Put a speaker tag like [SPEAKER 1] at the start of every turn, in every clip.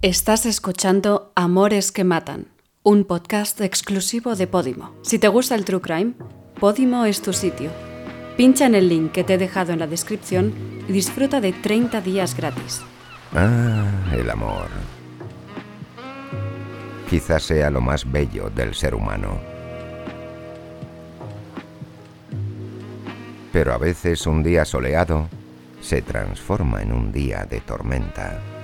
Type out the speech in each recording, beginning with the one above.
[SPEAKER 1] Estás escuchando Amores que Matan, un podcast exclusivo de Podimo. Si te gusta el True Crime, Podimo es tu sitio. Pincha en el link que te he dejado en la descripción y disfruta de 30 días gratis.
[SPEAKER 2] Ah, el amor. Quizás sea lo más bello del ser humano. Pero a veces un día soleado se transforma en un día de tormenta.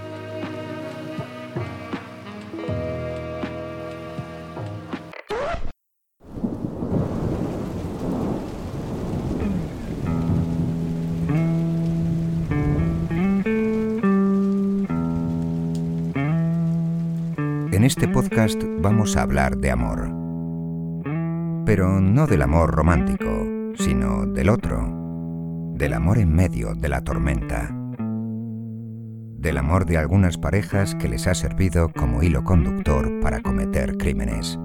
[SPEAKER 2] En este podcast vamos a hablar de amor. Pero no del amor romántico, sino del otro. Del amor en medio de la tormenta. Del amor de algunas parejas que les ha servido como hilo conductor para cometer crímenes.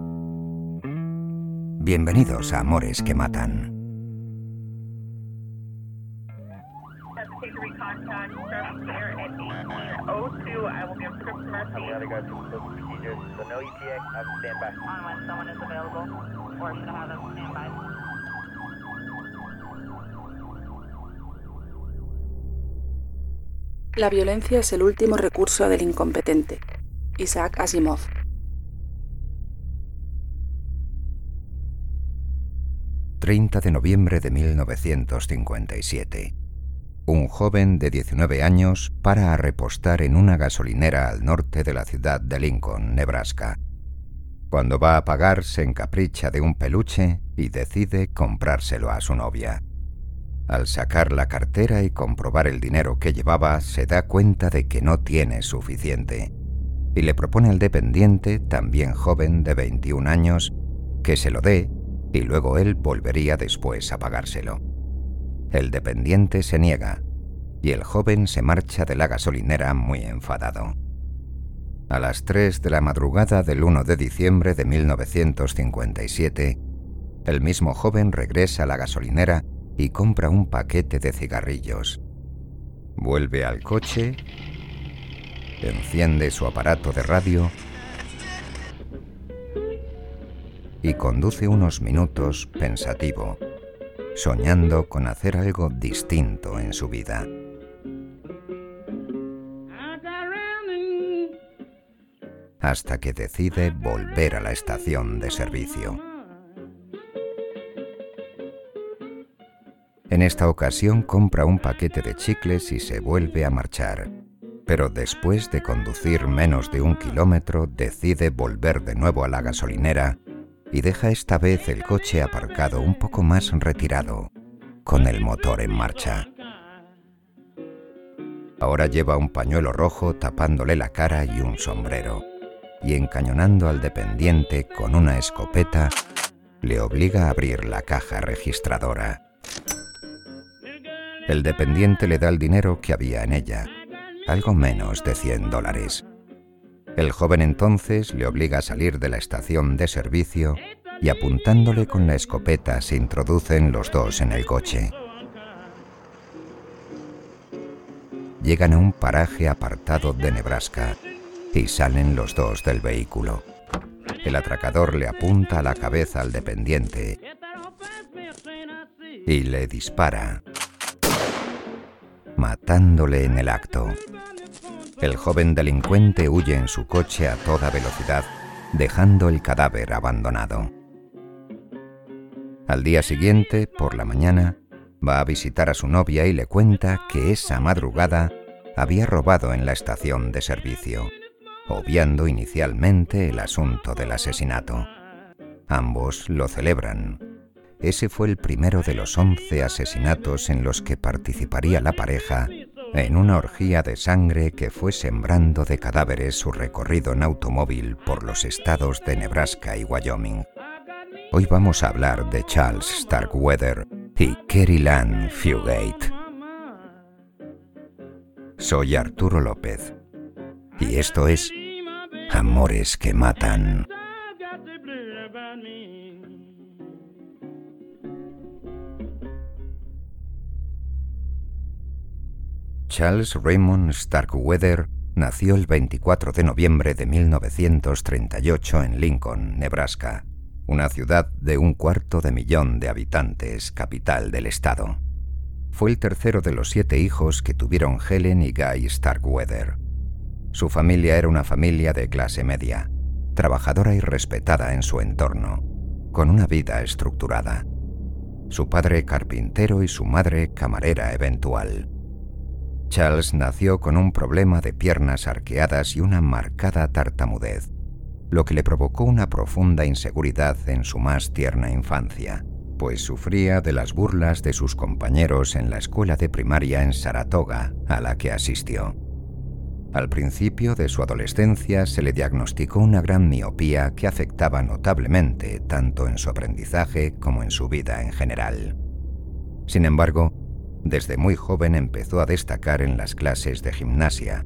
[SPEAKER 2] Bienvenidos a Amores que Matan.
[SPEAKER 3] La violencia es el último recurso del incompetente. Isaac Asimov.
[SPEAKER 2] ...30 de noviembre de 1957... Un joven de 19 años para a repostar en una gasolinera al norte de la ciudad de Lincoln, Nebraska. Cuando va a pagar se encapricha de un peluche y decide comprárselo a su novia. Al sacar la cartera y comprobar el dinero que llevaba, se da cuenta de que no tiene suficiente y le propone al dependiente, también joven de 21 años, que se lo dé y luego él volvería después a pagárselo. El dependiente se niega y el joven se marcha de la gasolinera muy enfadado. A las 3 de la madrugada del 1 de diciembre de 1957, el mismo joven regresa a la gasolinera y compra un paquete de cigarrillos. Vuelve al coche, enciende su aparato de radio y conduce unos minutos pensativo soñando con hacer algo distinto en su vida. Hasta que decide volver a la estación de servicio. En esta ocasión compra un paquete de chicles y se vuelve a marchar. Pero después de conducir menos de un kilómetro decide volver de nuevo a la gasolinera y deja esta vez el coche aparcado un poco más retirado, con el motor en marcha. Ahora lleva un pañuelo rojo tapándole la cara y un sombrero, y encañonando al dependiente con una escopeta, le obliga a abrir la caja registradora. El dependiente le da el dinero que había en ella, algo menos de 100 dólares. El joven entonces le obliga a salir de la estación de servicio y apuntándole con la escopeta se introducen los dos en el coche. Llegan a un paraje apartado de Nebraska y salen los dos del vehículo. El atracador le apunta a la cabeza al dependiente y le dispara, matándole en el acto. El joven delincuente huye en su coche a toda velocidad, dejando el cadáver abandonado. Al día siguiente, por la mañana, va a visitar a su novia y le cuenta que esa madrugada había robado en la estación de servicio, obviando inicialmente el asunto del asesinato. Ambos lo celebran. Ese fue el primero de los once asesinatos en los que participaría la pareja en una orgía de sangre que fue sembrando de cadáveres su recorrido en automóvil por los estados de Nebraska y Wyoming. Hoy vamos a hablar de Charles Starkweather y Kerry Lynn Fugate. Soy Arturo López y esto es Amores que Matan. Charles Raymond Starkweather nació el 24 de noviembre de 1938 en Lincoln, Nebraska, una ciudad de un cuarto de millón de habitantes, capital del estado. Fue el tercero de los siete hijos que tuvieron Helen y Guy Starkweather. Su familia era una familia de clase media, trabajadora y respetada en su entorno, con una vida estructurada. Su padre carpintero y su madre camarera eventual. Charles nació con un problema de piernas arqueadas y una marcada tartamudez, lo que le provocó una profunda inseguridad en su más tierna infancia, pues sufría de las burlas de sus compañeros en la escuela de primaria en Saratoga a la que asistió. Al principio de su adolescencia se le diagnosticó una gran miopía que afectaba notablemente tanto en su aprendizaje como en su vida en general. Sin embargo, desde muy joven empezó a destacar en las clases de gimnasia,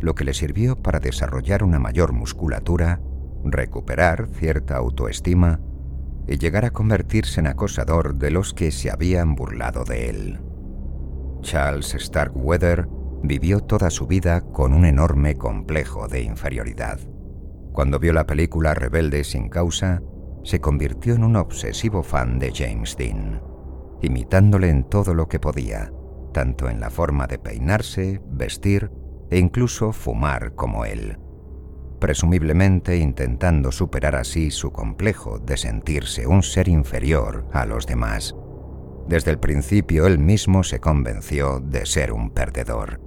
[SPEAKER 2] lo que le sirvió para desarrollar una mayor musculatura, recuperar cierta autoestima y llegar a convertirse en acosador de los que se habían burlado de él. Charles Starkweather vivió toda su vida con un enorme complejo de inferioridad. Cuando vio la película Rebelde sin causa, se convirtió en un obsesivo fan de James Dean imitándole en todo lo que podía, tanto en la forma de peinarse, vestir e incluso fumar como él, presumiblemente intentando superar así su complejo de sentirse un ser inferior a los demás. Desde el principio él mismo se convenció de ser un perdedor.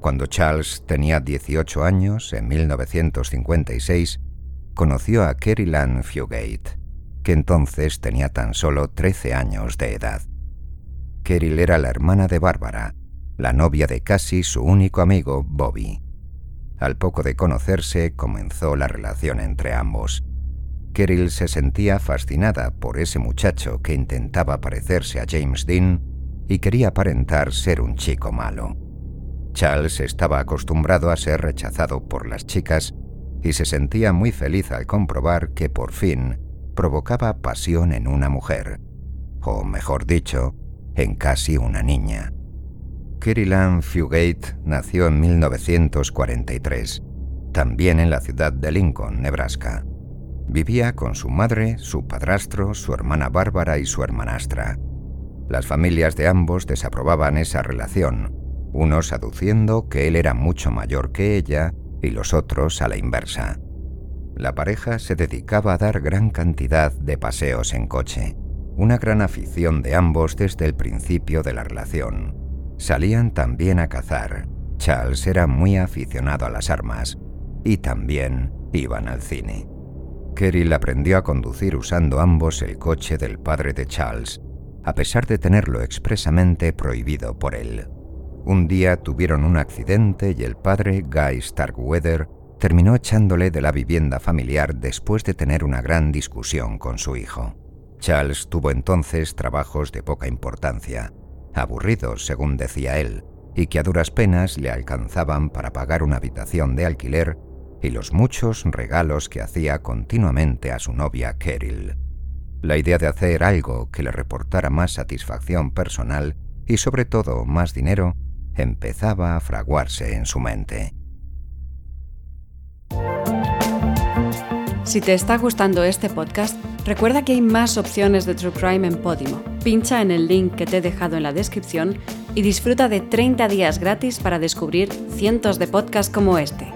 [SPEAKER 2] Cuando Charles tenía 18 años, en 1956, conoció a Kerry Lynn Fugate, que entonces tenía tan solo 13 años de edad. Keril era la hermana de Bárbara, la novia de casi su único amigo, Bobby. Al poco de conocerse comenzó la relación entre ambos. Keril se sentía fascinada por ese muchacho que intentaba parecerse a James Dean y quería aparentar ser un chico malo. Charles estaba acostumbrado a ser rechazado por las chicas y se sentía muy feliz al comprobar que por fin provocaba pasión en una mujer, o mejor dicho, en casi una niña. Kirilan Fugate nació en 1943, también en la ciudad de Lincoln, Nebraska. Vivía con su madre, su padrastro, su hermana Bárbara y su hermanastra. Las familias de ambos desaprobaban esa relación, unos aduciendo que él era mucho mayor que ella y los otros a la inversa la pareja se dedicaba a dar gran cantidad de paseos en coche, una gran afición de ambos desde el principio de la relación. Salían también a cazar. Charles era muy aficionado a las armas y también iban al cine. Kerry aprendió a conducir usando ambos el coche del padre de Charles, a pesar de tenerlo expresamente prohibido por él. Un día tuvieron un accidente y el padre, Guy Starkweather, terminó echándole de la vivienda familiar después de tener una gran discusión con su hijo. Charles tuvo entonces trabajos de poca importancia, aburridos según decía él, y que a duras penas le alcanzaban para pagar una habitación de alquiler y los muchos regalos que hacía continuamente a su novia Keril. La idea de hacer algo que le reportara más satisfacción personal y sobre todo más dinero empezaba a fraguarse en su mente.
[SPEAKER 1] Si te está gustando este podcast, recuerda que hay más opciones de True Crime en Podimo. Pincha en el link que te he dejado en la descripción y disfruta de 30 días gratis para descubrir cientos de podcasts como este.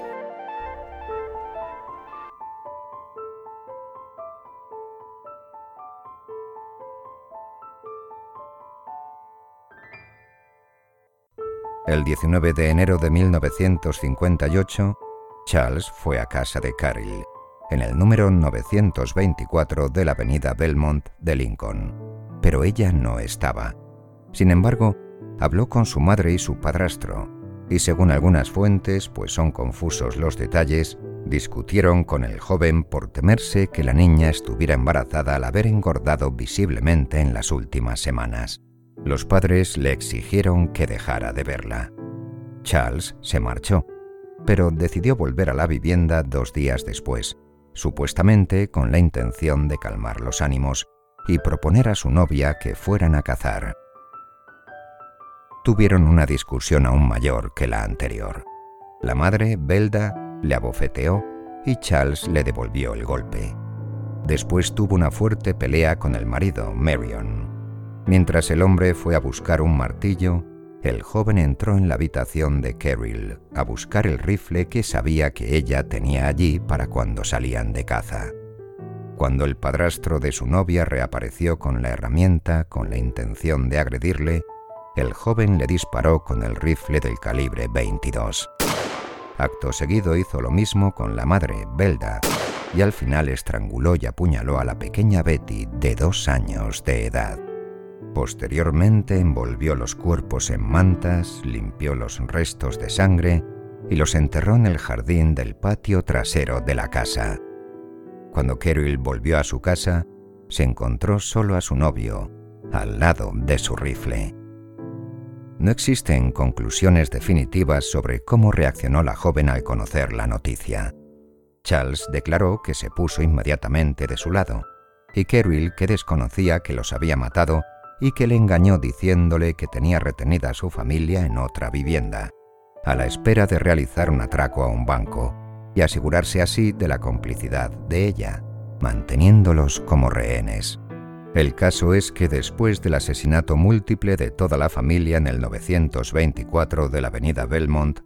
[SPEAKER 2] El 19 de enero de 1958, Charles fue a casa de Carol en el número 924 de la avenida Belmont de Lincoln, pero ella no estaba. Sin embargo, habló con su madre y su padrastro, y según algunas fuentes, pues son confusos los detalles, discutieron con el joven por temerse que la niña estuviera embarazada al haber engordado visiblemente en las últimas semanas. Los padres le exigieron que dejara de verla. Charles se marchó, pero decidió volver a la vivienda dos días después, supuestamente con la intención de calmar los ánimos y proponer a su novia que fueran a cazar. Tuvieron una discusión aún mayor que la anterior. La madre, Belda, le abofeteó y Charles le devolvió el golpe. Después tuvo una fuerte pelea con el marido, Marion. Mientras el hombre fue a buscar un martillo, el joven entró en la habitación de Carol a buscar el rifle que sabía que ella tenía allí para cuando salían de caza. Cuando el padrastro de su novia reapareció con la herramienta con la intención de agredirle, el joven le disparó con el rifle del calibre 22. Acto seguido hizo lo mismo con la madre, Belda, y al final estranguló y apuñaló a la pequeña Betty de dos años de edad. Posteriormente envolvió los cuerpos en mantas, limpió los restos de sangre y los enterró en el jardín del patio trasero de la casa. Cuando Carol volvió a su casa, se encontró solo a su novio, al lado de su rifle. No existen conclusiones definitivas sobre cómo reaccionó la joven al conocer la noticia. Charles declaró que se puso inmediatamente de su lado, y Carol, que desconocía que los había matado y que le engañó diciéndole que tenía retenida a su familia en otra vivienda, a la espera de realizar un atraco a un banco y asegurarse así de la complicidad de ella, manteniéndolos como rehenes. El caso es que después del asesinato múltiple de toda la familia en el 924 de la avenida Belmont,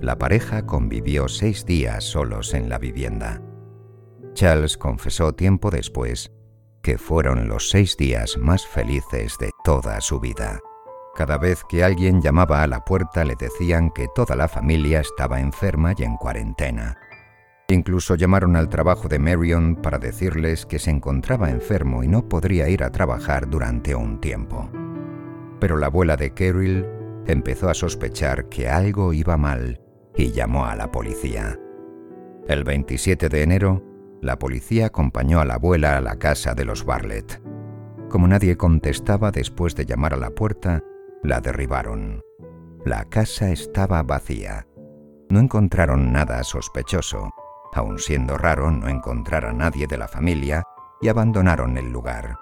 [SPEAKER 2] la pareja convivió seis días solos en la vivienda. Charles confesó tiempo después fueron los seis días más felices de toda su vida. Cada vez que alguien llamaba a la puerta le decían que toda la familia estaba enferma y en cuarentena. Incluso llamaron al trabajo de Marion para decirles que se encontraba enfermo y no podría ir a trabajar durante un tiempo. Pero la abuela de Carol empezó a sospechar que algo iba mal y llamó a la policía. El 27 de enero, la policía acompañó a la abuela a la casa de los Barlett. Como nadie contestaba después de llamar a la puerta, la derribaron. La casa estaba vacía. No encontraron nada sospechoso aun siendo raro no encontrar a nadie de la familia, y abandonaron el lugar.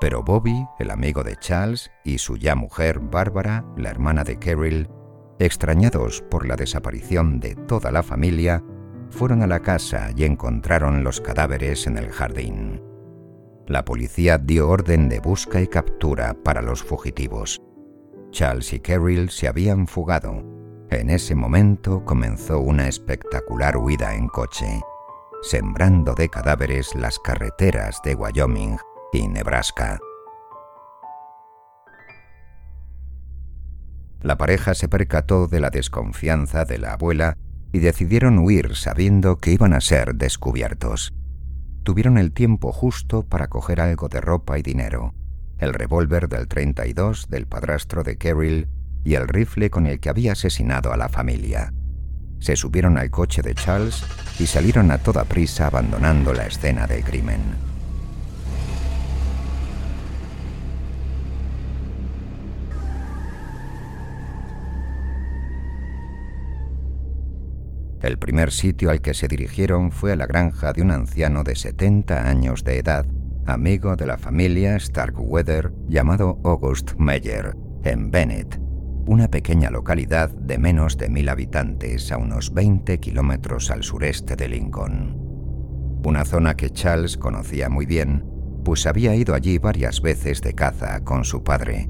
[SPEAKER 2] Pero Bobby, el amigo de Charles, y su ya mujer, Bárbara, la hermana de Carol, extrañados por la desaparición de toda la familia, fueron a la casa y encontraron los cadáveres en el jardín. La policía dio orden de busca y captura para los fugitivos. Charles y Carol se habían fugado, en ese momento comenzó una espectacular huida en coche, sembrando de cadáveres las carreteras de Wyoming y Nebraska. La pareja se percató de la desconfianza de la abuela y decidieron huir sabiendo que iban a ser descubiertos. Tuvieron el tiempo justo para coger algo de ropa y dinero, el revólver del 32 del padrastro de Carol y el rifle con el que había asesinado a la familia. Se subieron al coche de Charles y salieron a toda prisa abandonando la escena del crimen. El primer sitio al que se dirigieron fue a la granja de un anciano de 70 años de edad, amigo de la familia Starkweather, llamado August Meyer, en Bennett, una pequeña localidad de menos de mil habitantes a unos 20 kilómetros al sureste de Lincoln. Una zona que Charles conocía muy bien, pues había ido allí varias veces de caza con su padre.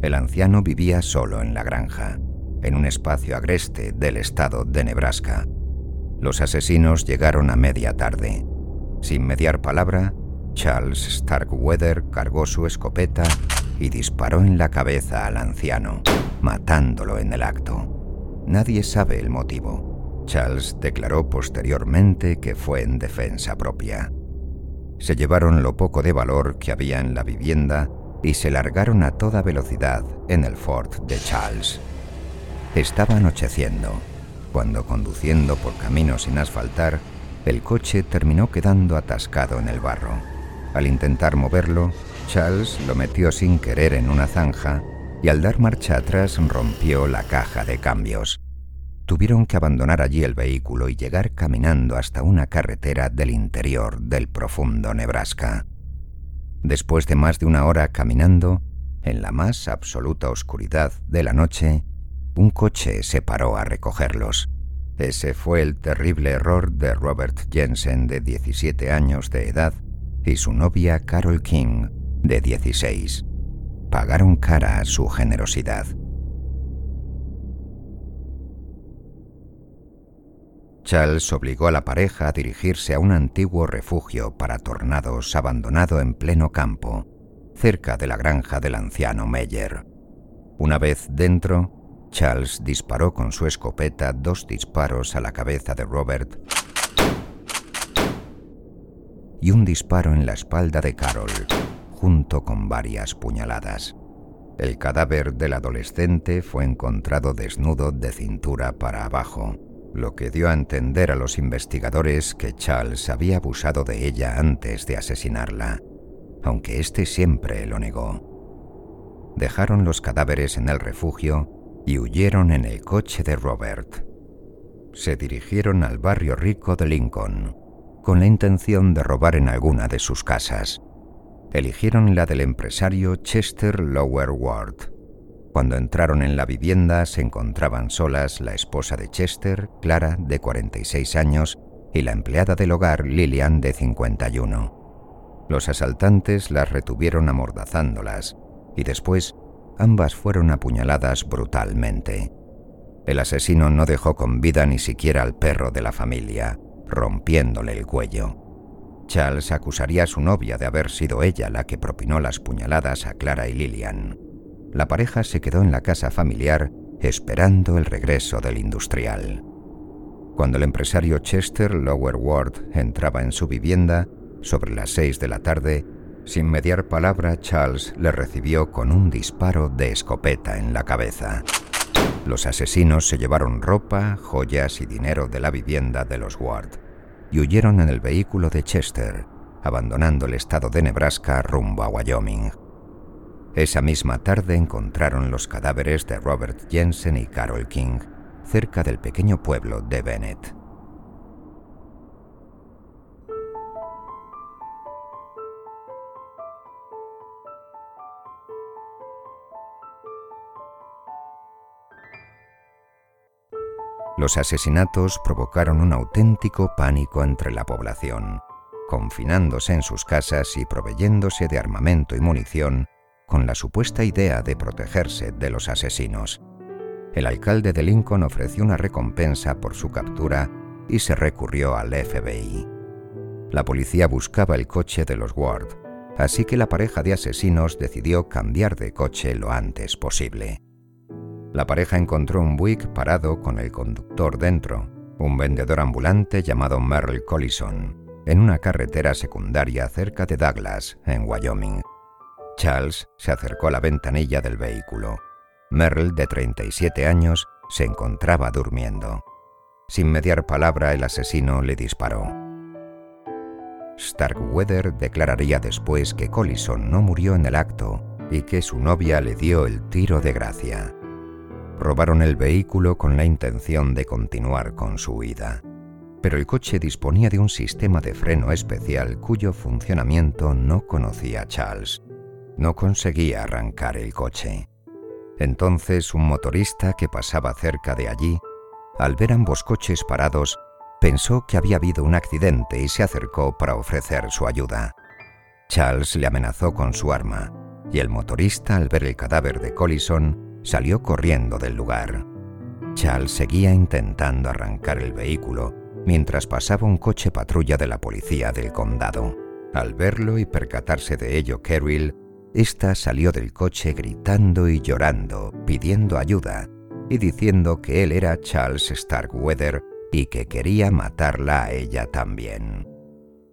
[SPEAKER 2] El anciano vivía solo en la granja, en un espacio agreste del estado de Nebraska. Los asesinos llegaron a media tarde. Sin mediar palabra, Charles Starkweather cargó su escopeta y disparó en la cabeza al anciano, matándolo en el acto. Nadie sabe el motivo. Charles declaró posteriormente que fue en defensa propia. Se llevaron lo poco de valor que había en la vivienda y se largaron a toda velocidad en el Ford de Charles. Estaba anocheciendo, cuando conduciendo por caminos sin asfaltar, el coche terminó quedando atascado en el barro. Al intentar moverlo, Charles lo metió sin querer en una zanja y al dar marcha atrás rompió la caja de cambios. Tuvieron que abandonar allí el vehículo y llegar caminando hasta una carretera del interior del profundo Nebraska. Después de más de una hora caminando, en la más absoluta oscuridad de la noche, un coche se paró a recogerlos. Ese fue el terrible error de Robert Jensen, de 17 años de edad, y su novia Carol King, de 16. Pagaron cara a su generosidad. Charles obligó a la pareja a dirigirse a un antiguo refugio para tornados abandonado en pleno campo, cerca de la granja del anciano Meyer. Una vez dentro, Charles disparó con su escopeta dos disparos a la cabeza de Robert y un disparo en la espalda de Carol, junto con varias puñaladas. El cadáver del adolescente fue encontrado desnudo de cintura para abajo lo que dio a entender a los investigadores que Charles había abusado de ella antes de asesinarla, aunque éste siempre lo negó. Dejaron los cadáveres en el refugio y huyeron en el coche de Robert. Se dirigieron al barrio rico de Lincoln, con la intención de robar en alguna de sus casas. Eligieron la del empresario Chester Lower Ward cuando entraron en la vivienda se encontraban solas la esposa de Chester, Clara, de 46 años, y la empleada del hogar, Lillian, de 51. Los asaltantes las retuvieron amordazándolas, y después ambas fueron apuñaladas brutalmente. El asesino no dejó con vida ni siquiera al perro de la familia, rompiéndole el cuello. Charles acusaría a su novia de haber sido ella la que propinó las puñaladas a Clara y Lillian la pareja se quedó en la casa familiar esperando el regreso del industrial. Cuando el empresario Chester Lower Ward entraba en su vivienda, sobre las seis de la tarde, sin mediar palabra, Charles le recibió con un disparo de escopeta en la cabeza. Los asesinos se llevaron ropa, joyas y dinero de la vivienda de los Ward y huyeron en el vehículo de Chester, abandonando el estado de Nebraska rumbo a Wyoming. Esa misma tarde encontraron los cadáveres de Robert Jensen y Carol King cerca del pequeño pueblo de Bennett. Los asesinatos provocaron un auténtico pánico entre la población, confinándose en sus casas y proveyéndose de armamento y munición con la supuesta idea de protegerse de los asesinos. El alcalde de Lincoln ofreció una recompensa por su captura y se recurrió al FBI. La policía buscaba el coche de los Ward, así que la pareja de asesinos decidió cambiar de coche lo antes posible. La pareja encontró un Buick parado con el conductor dentro, un vendedor ambulante llamado Merrill Collison, en una carretera secundaria cerca de Douglas, en Wyoming. Charles se acercó a la ventanilla del vehículo. Merle, de 37 años, se encontraba durmiendo. Sin mediar palabra, el asesino le disparó. Starkweather declararía después que Collison no murió en el acto y que su novia le dio el tiro de gracia. Robaron el vehículo con la intención de continuar con su huida. Pero el coche disponía de un sistema de freno especial cuyo funcionamiento no conocía Charles no conseguía arrancar el coche. Entonces un motorista que pasaba cerca de allí, al ver ambos coches parados, pensó que había habido un accidente y se acercó para ofrecer su ayuda. Charles le amenazó con su arma, y el motorista, al ver el cadáver de Collison, salió corriendo del lugar. Charles seguía intentando arrancar el vehículo mientras pasaba un coche patrulla de la policía del condado. Al verlo y percatarse de ello, Carroll esta salió del coche gritando y llorando, pidiendo ayuda y diciendo que él era Charles Starkweather y que quería matarla a ella también.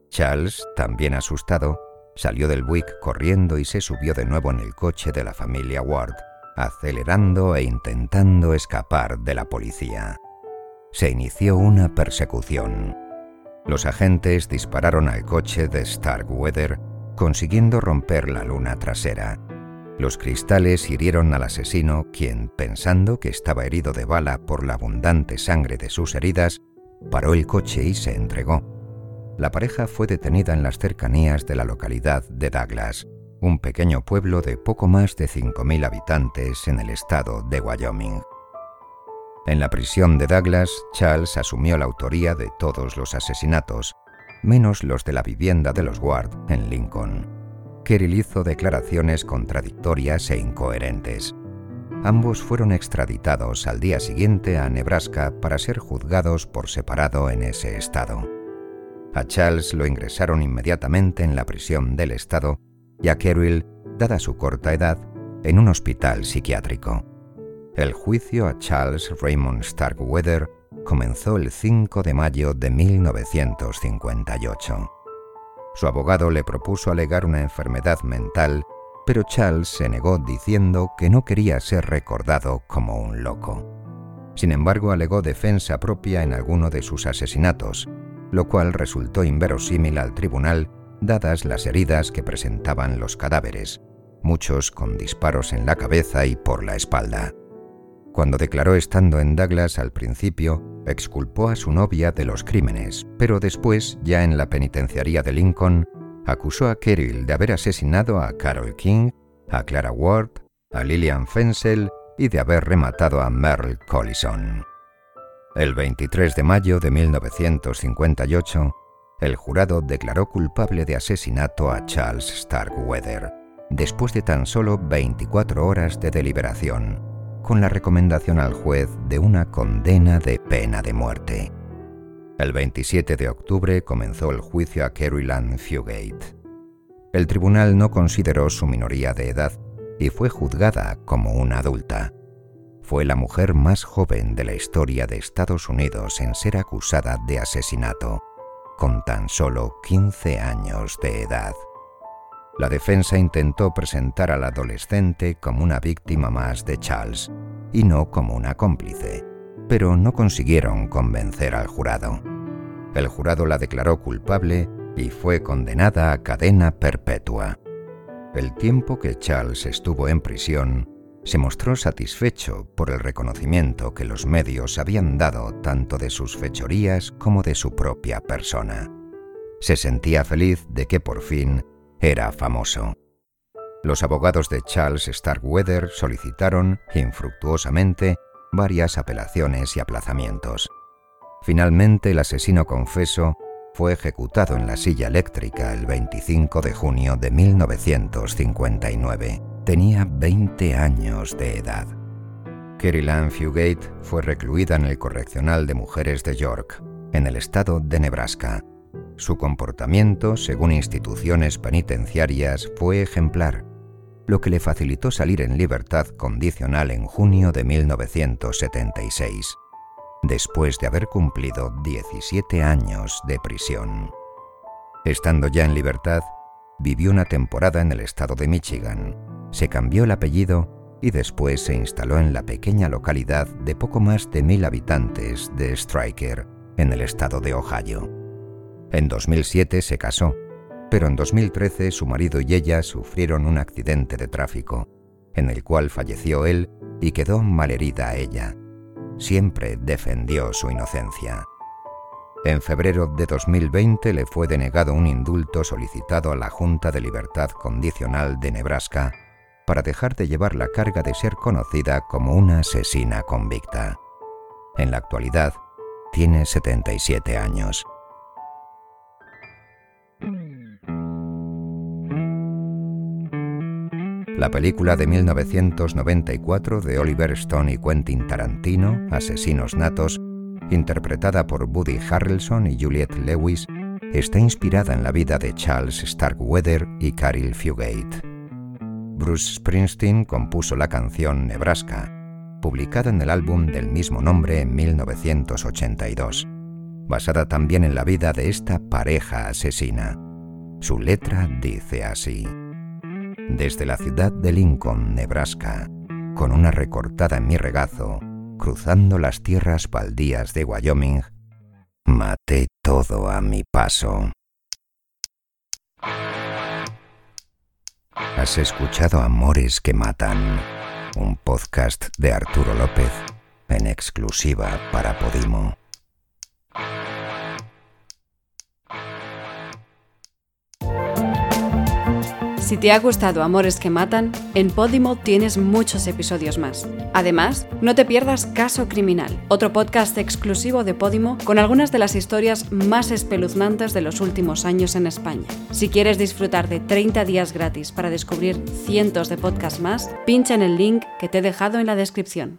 [SPEAKER 2] Charles, también asustado, salió del Buick corriendo y se subió de nuevo en el coche de la familia Ward, acelerando e intentando escapar de la policía. Se inició una persecución. Los agentes dispararon al coche de Starkweather consiguiendo romper la luna trasera. Los cristales hirieron al asesino, quien, pensando que estaba herido de bala por la abundante sangre de sus heridas, paró el coche y se entregó. La pareja fue detenida en las cercanías de la localidad de Douglas, un pequeño pueblo de poco más de 5.000 habitantes en el estado de Wyoming. En la prisión de Douglas, Charles asumió la autoría de todos los asesinatos, menos los de la vivienda de los Ward en Lincoln. Kerrill hizo declaraciones contradictorias e incoherentes. Ambos fueron extraditados al día siguiente a Nebraska para ser juzgados por separado en ese estado. A Charles lo ingresaron inmediatamente en la prisión del estado y a dada su corta edad, en un hospital psiquiátrico. El juicio a Charles Raymond Starkweather comenzó el 5 de mayo de 1958. Su abogado le propuso alegar una enfermedad mental, pero Charles se negó diciendo que no quería ser recordado como un loco. Sin embargo, alegó defensa propia en alguno de sus asesinatos, lo cual resultó inverosímil al tribunal dadas las heridas que presentaban los cadáveres, muchos con disparos en la cabeza y por la espalda. Cuando declaró estando en Douglas al principio, exculpó a su novia de los crímenes, pero después, ya en la penitenciaría de Lincoln, acusó a Kerrill de haber asesinado a Carol King, a Clara Ward, a Lillian Fensel y de haber rematado a Merle Collison. El 23 de mayo de 1958, el jurado declaró culpable de asesinato a Charles Starkweather, después de tan solo 24 horas de deliberación con la recomendación al juez de una condena de pena de muerte. El 27 de octubre comenzó el juicio a Ann Fugate. El tribunal no consideró su minoría de edad y fue juzgada como una adulta. Fue la mujer más joven de la historia de Estados Unidos en ser acusada de asesinato, con tan solo 15 años de edad. La defensa intentó presentar al adolescente como una víctima más de Charles y no como una cómplice, pero no consiguieron convencer al jurado. El jurado la declaró culpable y fue condenada a cadena perpetua. El tiempo que Charles estuvo en prisión, se mostró satisfecho por el reconocimiento que los medios habían dado tanto de sus fechorías como de su propia persona. Se sentía feliz de que por fin era famoso. Los abogados de Charles Starkweather solicitaron, infructuosamente, varias apelaciones y aplazamientos. Finalmente, el asesino confeso fue ejecutado en la silla eléctrica el 25 de junio de 1959. Tenía 20 años de edad. Ann Fugate fue recluida en el Correccional de Mujeres de York, en el estado de Nebraska, su comportamiento, según instituciones penitenciarias, fue ejemplar, lo que le facilitó salir en libertad condicional en junio de 1976, después de haber cumplido 17 años de prisión. Estando ya en libertad, vivió una temporada en el estado de Michigan, se cambió el apellido y después se instaló en la pequeña localidad de poco más de mil habitantes de Stryker, en el estado de Ohio. En 2007 se casó, pero en 2013 su marido y ella sufrieron un accidente de tráfico, en el cual falleció él y quedó malherida ella. Siempre defendió su inocencia. En febrero de 2020 le fue denegado un indulto solicitado a la Junta de Libertad Condicional de Nebraska para dejar de llevar la carga de ser conocida como una asesina convicta. En la actualidad, tiene 77 años. La película de 1994 de Oliver Stone y Quentin Tarantino, Asesinos Natos, interpretada por Woody Harrelson y Juliette Lewis, está inspirada en la vida de Charles Starkweather y Caril Fugate. Bruce Springsteen compuso la canción Nebraska, publicada en el álbum del mismo nombre en 1982, basada también en la vida de esta pareja asesina. Su letra dice así desde la ciudad de Lincoln, Nebraska, con una recortada en mi regazo, cruzando las tierras baldías de Wyoming, maté todo a mi paso. Has escuchado Amores que Matan, un podcast de Arturo López en exclusiva para Podimo.
[SPEAKER 1] Si te ha gustado Amores que Matan, en Podimo tienes muchos episodios más. Además, no te pierdas Caso Criminal, otro podcast exclusivo de Podimo con algunas de las historias más espeluznantes de los últimos años en España. Si quieres disfrutar de 30 días gratis para descubrir cientos de podcasts más, pincha en el link que te he dejado en la descripción.